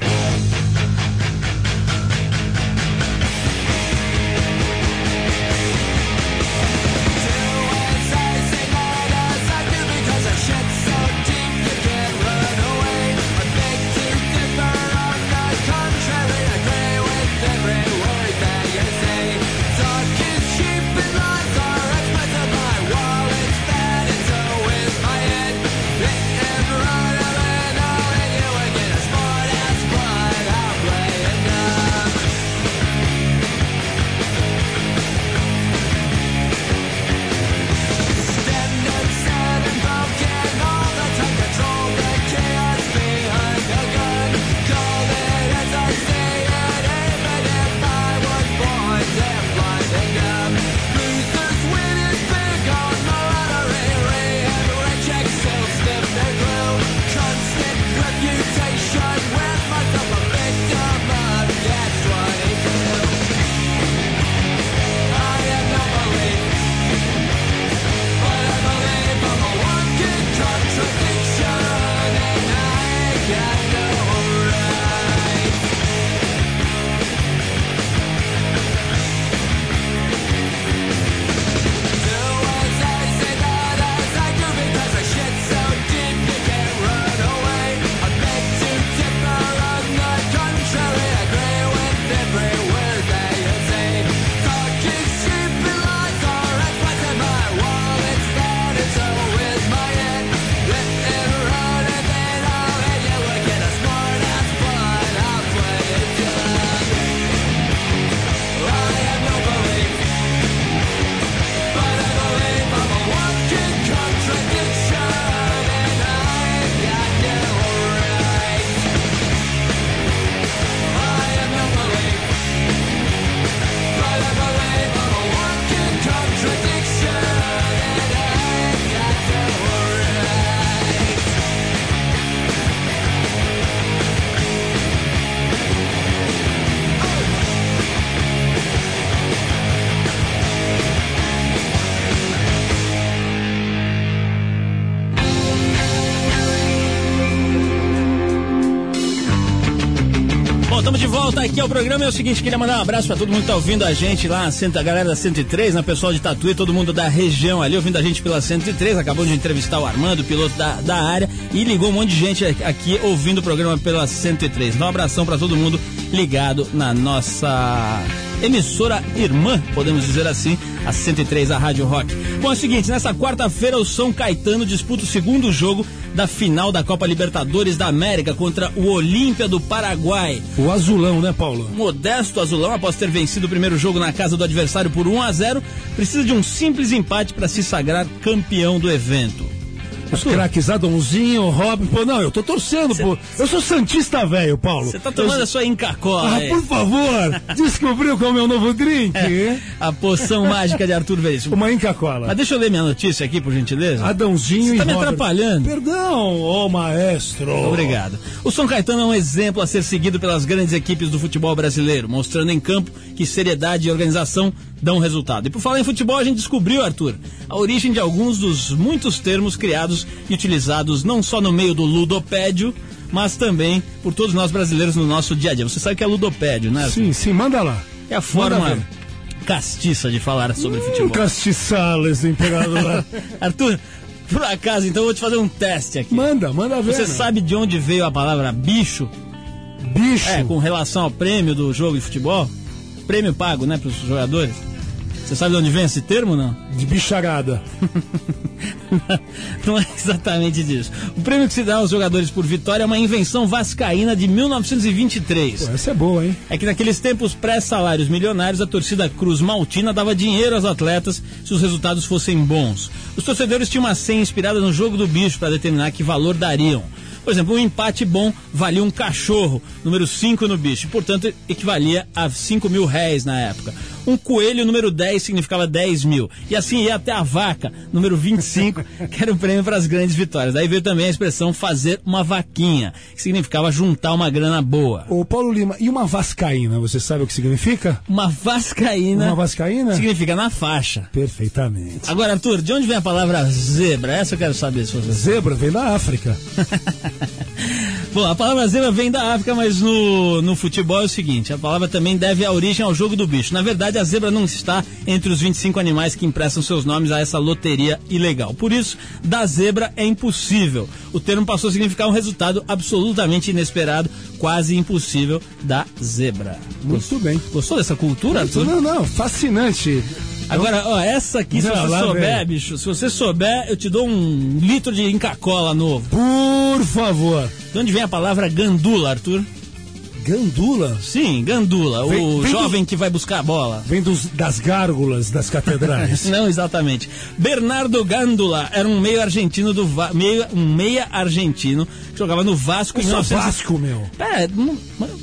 Programa. É o seguinte, queria mandar um abraço para todo mundo que tá ouvindo a gente lá, a galera da 103, né? Pessoal de Tatuí, todo mundo da região ali ouvindo a gente pela 103. Acabou de entrevistar o Armando, piloto da, da área, e ligou um monte de gente aqui ouvindo o programa pela 103. Então, um abração para todo mundo ligado na nossa emissora irmã, podemos dizer assim, a 103, a Rádio Rock. Bom, é o seguinte, nessa quarta-feira o São Caetano disputa o segundo jogo da final da Copa Libertadores da América contra o Olímpia do Paraguai. O azulão, né, Paulo? Modesto azulão, após ter vencido o primeiro jogo na casa do adversário por 1 a 0, precisa de um simples empate para se sagrar campeão do evento. Os craques Adãozinho, Robin. Pô, não, eu tô torcendo, Cê... pô. Eu sou Santista velho, Paulo. Você tá tomando eu... a sua Inca-Cola. Ah, por favor. Descobriu qual é o meu novo drink? É, a poção mágica de Arthur Veríssimo. Uma Inca-Cola. Mas deixa eu ler minha notícia aqui, por gentileza. Adãozinho Você e tá me atrapalhando. Perdão, ô oh, maestro. Obrigado. O São Caetano é um exemplo a ser seguido pelas grandes equipes do futebol brasileiro, mostrando em campo que seriedade e organização dão resultado. E por falar em futebol, a gente descobriu, Arthur, a origem de alguns dos muitos termos criados e utilizados não só no meio do ludopédio, mas também por todos nós brasileiros no nosso dia a dia. Você sabe que é ludopédio, né? Arthur? Sim, sim, manda lá. É a forma castiça de falar sobre hum, futebol. Castiçales, imperador. Arthur, por acaso, então eu vou te fazer um teste aqui. Manda, manda ver. Você né? sabe de onde veio a palavra bicho? Bicho? É, com relação ao prêmio do jogo de futebol? Prêmio pago, né, para os jogadores? Você sabe de onde vem esse termo, não? De bicharada. não é exatamente disso. O prêmio que se dá aos jogadores por vitória é uma invenção vascaína de 1923. Pô, essa é boa, hein? É que naqueles tempos pré-salários milionários, a torcida Cruz Maltina dava dinheiro aos atletas se os resultados fossem bons. Os torcedores tinham uma senha inspirada no jogo do bicho para determinar que valor dariam. Por exemplo, um empate bom valia um cachorro, número 5 no bicho, portanto equivalia a 5 mil réis na época. Um coelho, número 10, significava 10 mil. E assim ia até a vaca, número 25, que era o prêmio para as grandes vitórias. Daí veio também a expressão fazer uma vaquinha, que significava juntar uma grana boa. Ô Paulo Lima, e uma vascaína, você sabe o que significa? Uma vascaína. Uma vascaína? Significa na faixa. Perfeitamente. Agora, Arthur, de onde vem a palavra zebra? Essa eu quero saber se você Zebra vem da África. Bom, a palavra zebra vem da África, mas no, no futebol é o seguinte: a palavra também deve a origem ao jogo do bicho. Na verdade, a zebra não está entre os 25 animais que emprestam seus nomes a essa loteria ilegal. Por isso, da zebra é impossível. O termo passou a significar um resultado absolutamente inesperado, quase impossível da zebra. Muito bem. Gostou dessa cultura, Arthur? Não, não, fascinante. Agora, ó, essa aqui, se você souber, bicho, se você souber, eu te dou um litro de Inca-Cola novo. Por favor. De onde vem a palavra gandula, Arthur? Gandula? Sim, gandula. Vem, o vem jovem do, que vai buscar a bola. Vem dos, das gárgulas das catedrais. Não, exatamente. Bernardo Gandula era um meio argentino do meio, um meia argentino que jogava no Vasco em 1900... Vasco, meu. É,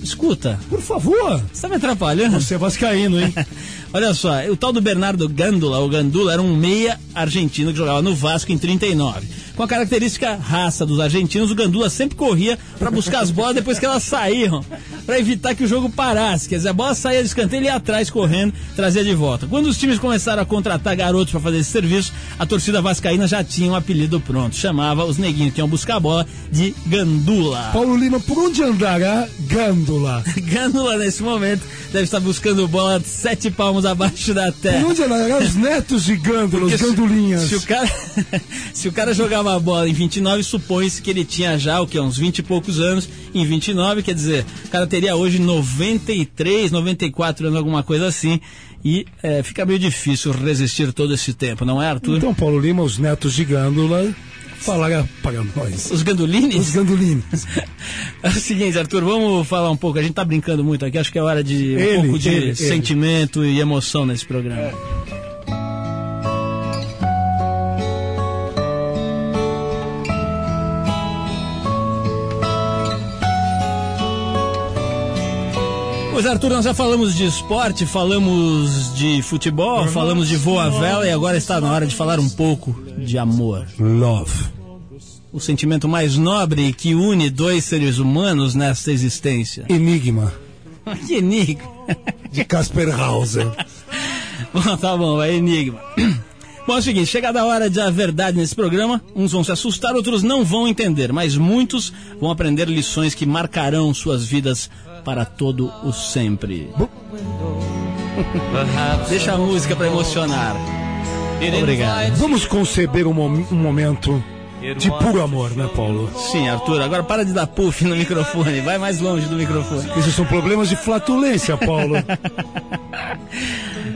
escuta. Por favor. Você tá me atrapalhando? Você é vascaíno, hein? Olha só, o tal do Bernardo Gandula, o Gandula, era um meia argentino que jogava no Vasco em 39. Com a característica raça dos argentinos, o Gandula sempre corria para buscar as bolas depois que elas saíam, para evitar que o jogo parasse. Quer dizer, a bola saía de escanteio e ia atrás correndo, trazia de volta. Quando os times começaram a contratar garotos para fazer esse serviço, a torcida vascaína já tinha um apelido pronto. Chamava os neguinhos que iam buscar a bola de Gandula. Paulo Lima, por onde andará Gandula? Gandula, nesse momento, deve estar buscando bola sete palmos abaixo da terra. Onde andará os netos de Gandula, os Gandulinhas? Se o cara, se o cara jogava a bola em 29, supõe-se que ele tinha já, o que, uns 20 e poucos anos em 29, quer dizer, o cara teria hoje 93, 94 anos, alguma coisa assim. E é, fica meio difícil resistir todo esse tempo, não é, Arthur? Então, Paulo Lima, os netos de Gândula falar para nós. Os gandolines? Os gandolines. é o seguinte, Arthur, vamos falar um pouco. A gente tá brincando muito aqui, acho que é hora de um ele, pouco de ele, sentimento ele. e emoção nesse programa. É. Pois Arthur, nós já falamos de esporte, falamos de futebol, falamos de voa vela e agora está na hora de falar um pouco de amor. Love. O sentimento mais nobre que une dois seres humanos nesta existência. Enigma. que enigma? De Casper Hauser. bom, tá bom, é enigma. Bom, é o seguinte, chegada a hora da verdade nesse programa, uns vão se assustar, outros não vão entender, mas muitos vão aprender lições que marcarão suas vidas para todo o sempre. Deixa a música para emocionar. Obrigado. Vamos conceber um, mom- um momento de puro amor, né, Paulo? Sim, Arthur, agora para de dar puff no microfone, vai mais longe do microfone. Esses são problemas de flatulência, Paulo.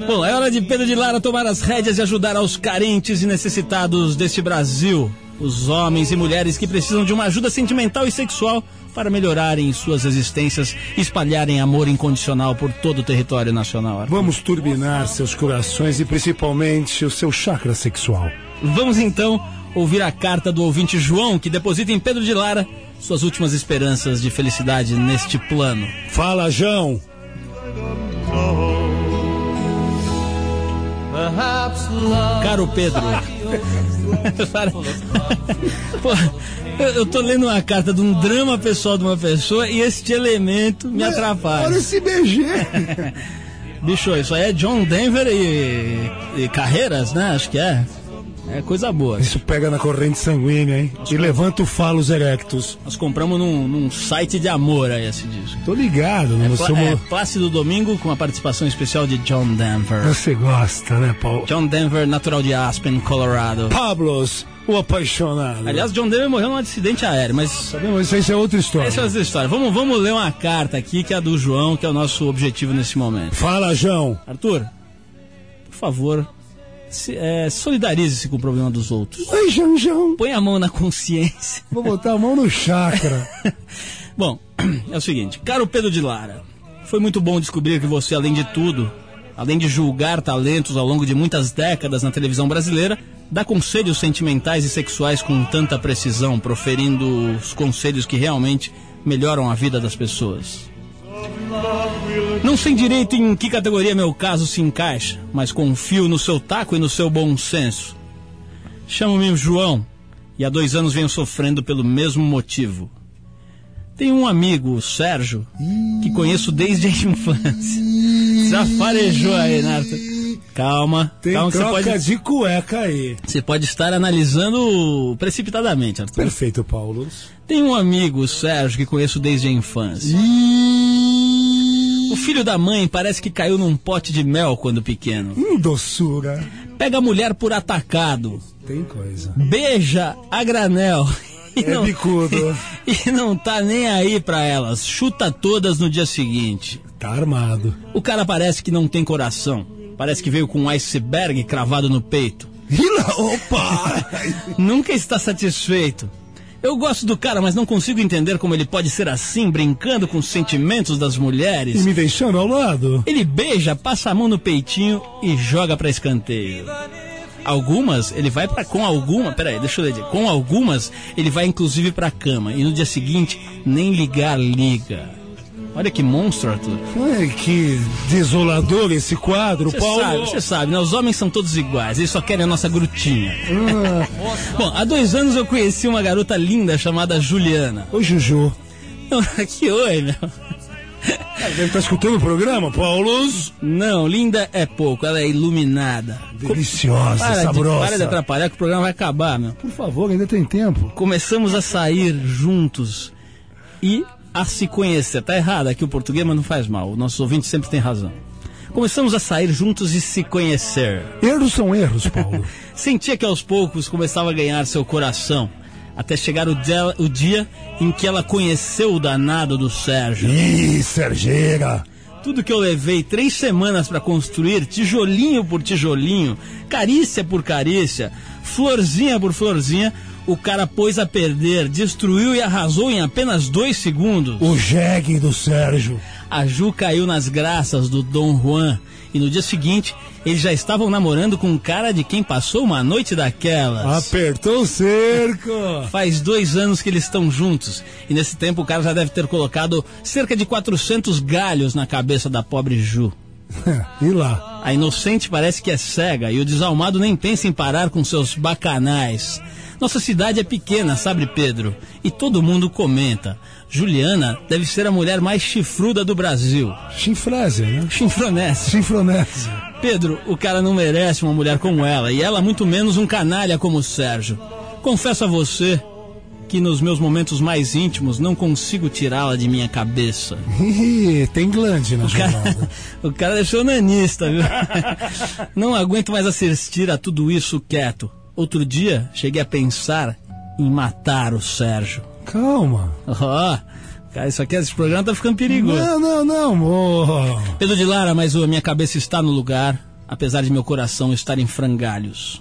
Bom, é hora de Pedro de Lara tomar as rédeas e ajudar aos carentes e necessitados deste Brasil. Os homens e mulheres que precisam de uma ajuda sentimental e sexual para melhorarem suas existências e espalharem amor incondicional por todo o território nacional. Vamos turbinar seus corações e principalmente o seu chakra sexual. Vamos então ouvir a carta do ouvinte João, que deposita em Pedro de Lara suas últimas esperanças de felicidade neste plano. Fala, João. Caro Pedro. Para. Pô, eu, eu tô lendo uma carta de um drama pessoal de uma pessoa e este elemento me atrapalha. Olha esse BG. Bicho, isso aí é John Denver e, e Carreiras, né? Acho que é. É coisa boa. Isso pega na corrente sanguínea, hein? E levanta o falos erectus. Nós compramos num, num site de amor aí esse disco. Tô ligado, né? Pla- Você, é Plácido Domingo com a participação especial de John Denver. você gosta, né, Paulo? John Denver, natural de Aspen, Colorado. Pablos, o apaixonado. Aliás, John Denver morreu num acidente aéreo, mas Sabemos, isso aí é outra história. essa é outra história. Vamos, vamos ler uma carta aqui, que é a do João, que é o nosso objetivo nesse momento. Fala, João. Arthur, por favor, se, é, solidarize-se com o problema dos outros. Oi, João, João. Põe a mão na consciência. Vou botar a mão no chakra. Bom, é o seguinte, caro Pedro de Lara, foi muito bom descobrir que você, além de tudo, além de julgar talentos ao longo de muitas décadas na televisão brasileira, dá conselhos sentimentais e sexuais com tanta precisão, proferindo os conselhos que realmente melhoram a vida das pessoas. Não sei direito em que categoria meu caso se encaixa, mas confio no seu taco e no seu bom senso. Chamo-me João e há dois anos venho sofrendo pelo mesmo motivo. Tenho um amigo, o Sérgio, que conheço desde a infância. Já farejou aí, Arthur? Calma, Tem calma que você troca pode, de cueca aí. você pode estar analisando precipitadamente, Arthur. Perfeito, Paulo. Tenho um amigo, o Sérgio, que conheço desde a infância. O filho da mãe parece que caiu num pote de mel quando pequeno. Hum, doçura. Pega a mulher por atacado, Tem coisa. beija a granel. E É bicudo. E não tá nem aí pra elas. Chuta todas no dia seguinte. Tá armado. O cara parece que não tem coração. Parece que veio com um iceberg cravado no peito. Opa! Nunca está satisfeito. Eu gosto do cara, mas não consigo entender como ele pode ser assim, brincando com os sentimentos das e mulheres. me deixando ao lado? Ele beija, passa a mão no peitinho e joga pra escanteio. Algumas, ele vai pra com alguma, peraí, deixa eu ler. Com algumas, ele vai inclusive pra cama e no dia seguinte nem ligar liga. Olha que monstro, Arthur. Ai, que desolador esse quadro, Você Paulo. sabe, você sabe, né? Os homens são todos iguais, eles só querem a nossa grutinha. Ah, Bom, há dois anos eu conheci uma garota linda chamada Juliana. Ô, Juju. que oi, meu. Deve estar escutando o programa, Paulo? Não, linda é pouco, ela é iluminada. Deliciosa, Para de, saborosa. para de atrapalhar que o programa vai acabar, meu. Por favor, ainda tem tempo. Começamos a sair juntos e a se conhecer. Tá errado aqui o português, mas não faz mal. O nosso ouvinte sempre tem razão. Começamos a sair juntos e se conhecer. Erros são erros, Paulo. Sentia que aos poucos começava a ganhar seu coração. Até chegar o dia, o dia em que ela conheceu o danado do Sérgio. Ih, Sergeira. Tudo que eu levei três semanas para construir, tijolinho por tijolinho, carícia por carícia, florzinha por florzinha, o cara pôs a perder, destruiu e arrasou em apenas dois segundos. O jegue do Sérgio. A Ju caiu nas graças do Dom Juan e no dia seguinte eles já estavam namorando com um cara de quem passou uma noite daquelas. Apertou o cerco. Faz dois anos que eles estão juntos. E nesse tempo o cara já deve ter colocado cerca de 400 galhos na cabeça da pobre Ju. e lá? A inocente parece que é cega e o desalmado nem pensa em parar com seus bacanais. Nossa cidade é pequena, sabe, Pedro? E todo mundo comenta. Juliana deve ser a mulher mais chifruda do Brasil. Chinfrésia, né? Chinfronese. Chinfronese. Pedro, o cara não merece uma mulher como ela, e ela muito menos um canalha como o Sérgio. Confesso a você que nos meus momentos mais íntimos não consigo tirá-la de minha cabeça. Tem glande na O jornada. cara, o cara deixou nanista, viu? Não aguento mais assistir a tudo isso quieto. Outro dia, cheguei a pensar em matar o Sérgio. Calma. Ó, cara, isso aqui, esse programa tá ficando perigoso. Não, não, não, amor. Pedro de Lara, mas a minha cabeça está no lugar, apesar de meu coração estar em frangalhos.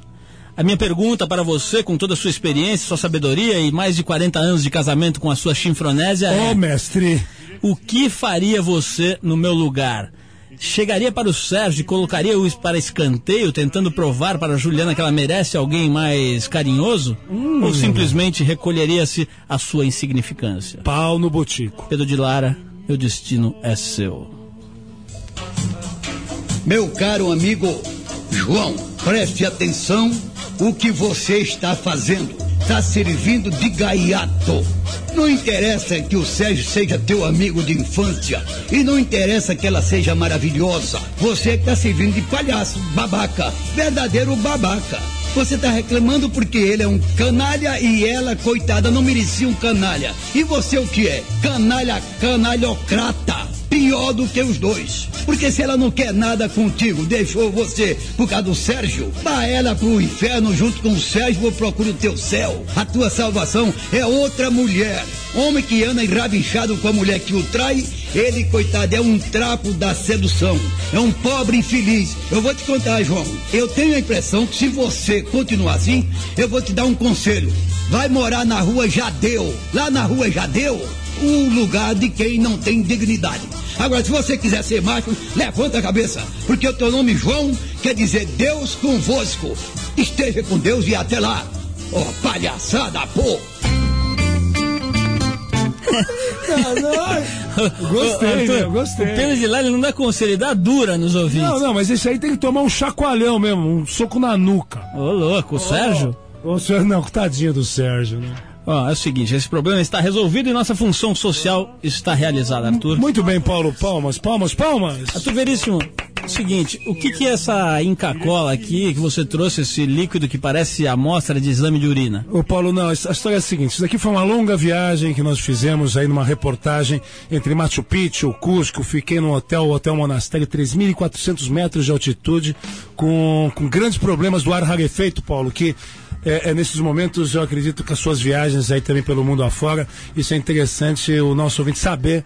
A minha pergunta para você, com toda a sua experiência, sua sabedoria e mais de 40 anos de casamento com a sua chinfronésia Ô, é: mestre. o que faria você no meu lugar? Chegaria para o Sérgio e colocaria-o para escanteio, tentando provar para a Juliana que ela merece alguém mais carinhoso? Ou simplesmente recolheria-se a sua insignificância? Pau no botico. Pedro de Lara, meu destino é seu. Meu caro amigo João, preste atenção o que você está fazendo. Está servindo de gaiato. Não interessa que o Sérgio seja teu amigo de infância e não interessa que ela seja maravilhosa. Você está servindo de palhaço, babaca, verdadeiro babaca. Você está reclamando porque ele é um canalha e ela, coitada, não merecia um canalha. E você o que é? Canalha, canalhocrata pior do que os dois. Porque se ela não quer nada contigo, deixou você por causa do Sérgio, dá ela pro inferno junto com o Sérgio procura o teu céu. A tua salvação é outra mulher. Homem que anda enrabichado com a mulher que o trai, ele, coitado, é um trapo da sedução. É um pobre infeliz. Eu vou te contar, João. Eu tenho a impressão que se você continuar assim, eu vou te dar um conselho. Vai morar na rua Jadeu. Lá na rua Jadeu, o lugar de quem não tem dignidade. Agora, se você quiser ser macho, levanta a cabeça, porque o teu nome João quer dizer Deus convosco. Esteja com Deus e até lá. Ó, palhaçada, pô! Gostei, Arthur, né? Gostei. O Pedro de ele não dá conselho, ele dá dura nos ouvintes. Não, não, mas esse aí tem que tomar um chacoalhão mesmo, um soco na nuca. Ô, louco, o Sérgio? Ô, senhor, não, tadinho do Sérgio, né? Ó, é o seguinte, esse problema está resolvido e nossa função social está realizada, Arthur. Muito bem, Paulo. Palmas, palmas, palmas. Arthur Veríssimo, é seguinte, o que que é essa Inca-Cola aqui, que você trouxe esse líquido que parece amostra de exame de urina? Ô Paulo, não, a história é a seguinte, isso daqui foi uma longa viagem que nós fizemos aí numa reportagem entre Machu Picchu, Cusco, fiquei num hotel, o Hotel Monastério, 3.400 metros de altitude, com, com grandes problemas do ar rarefeito, Paulo, que é, é, nesses momentos eu acredito que as suas viagens aí também pelo mundo afora, isso é interessante o nosso ouvinte saber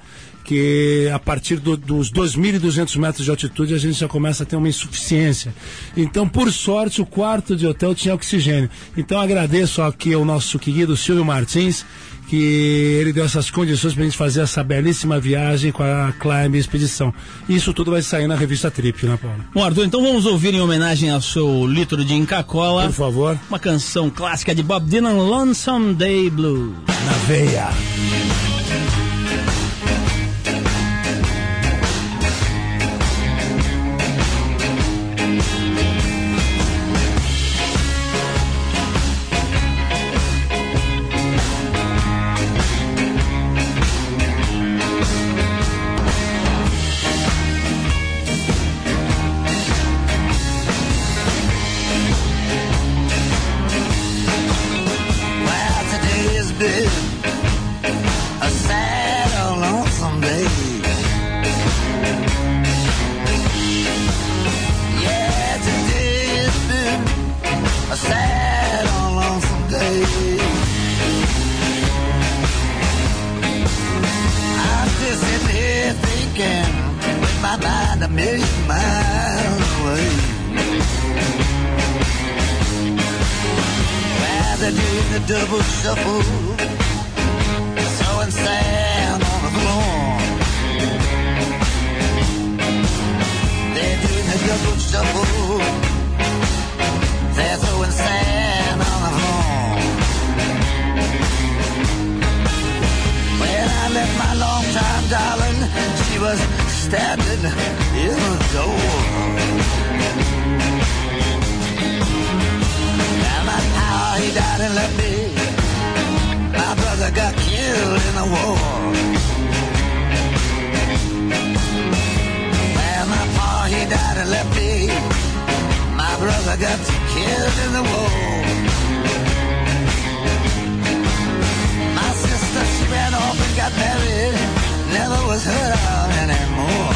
que a partir do, dos 2.200 metros de altitude a gente já começa a ter uma insuficiência. Então, por sorte, o quarto de hotel tinha oxigênio. Então, agradeço aqui ao nosso querido Silvio Martins, que ele deu essas condições para a gente fazer essa belíssima viagem com a Climb Expedição. Isso tudo vai sair na revista Trip, né, Paulo? Bom, Arthur, então vamos ouvir em homenagem ao seu litro de Inca-Cola Por favor, uma canção clássica de Bob Dylan, Lonesome Day Blues. na veia. got two kids in the wall. My sister, she ran off and got married. Never was heard of anymore.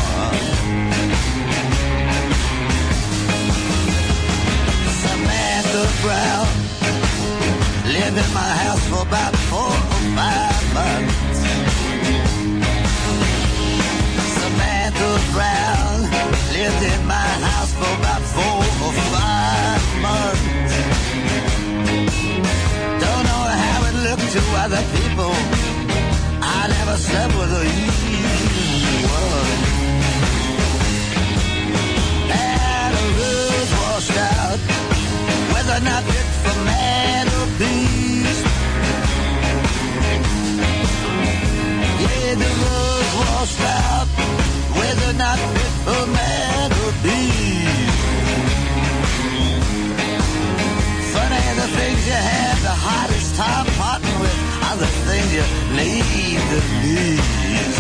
Samantha Brown lived in my house for about four or five months. Samantha Brown lived in my other people. I never slept with a one. And a rose washed out, whether or not fit for man or beast. Yeah, the rose washed out, whether or not fit for man or beast. Funny the things you have the hardest time are the things you need the least.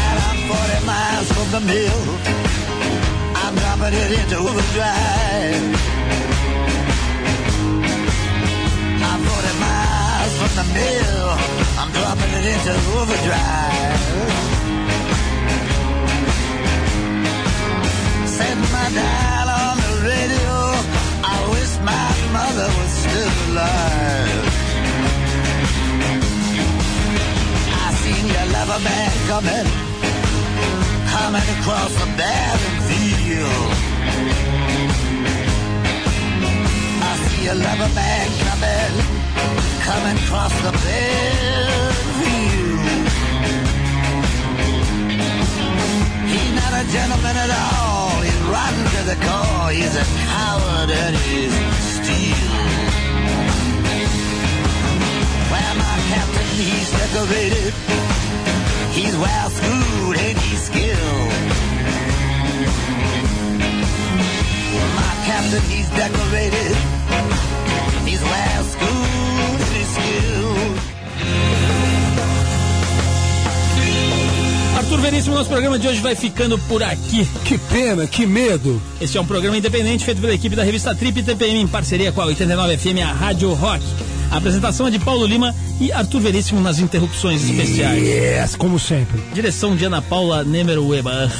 And I'm 40 miles from the mill. I'm dropping it into overdrive. I'm 40 miles from the mill. I'm dropping it into overdrive. Lover man coming, coming across the barren field. I see your lover man coming, coming across the barren field. He's not a gentleman at all. He's rotten to the core. He's a coward and he's steel. Well, my captain, he's decorated. He's well schooled and he's skilled. My captain, he's decorated. He's well schooled and he's skilled. Arthur Veríssimo, nosso programa de hoje vai ficando por aqui. Que pena, que medo. Este é um programa independente feito pela equipe da revista Trip TPM em parceria com a 89 FM, a Rádio Rock. A apresentação é de Paulo Lima e Arthur Veríssimo nas interrupções especiais. Yes, como sempre. Direção de Ana Paula Nemerueba.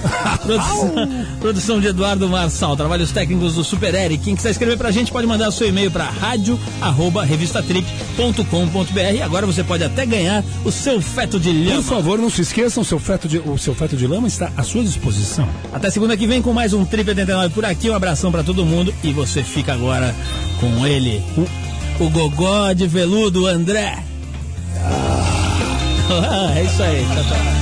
produção, produção de Eduardo Marçal. Trabalhos técnicos do Super Eric. Quem quiser escrever pra gente pode mandar seu e-mail para rádio@revistatrip.com.br. Agora você pode até ganhar o seu feto de Por lhama. favor, não se esqueçam, seu feto de, o seu feto de lama está à sua disposição. Até segunda que vem com mais um Trip 89 por aqui. Um abração pra todo mundo e você fica agora com ele, o, o gogó de veludo André. Ah, é isso aí. Tchau.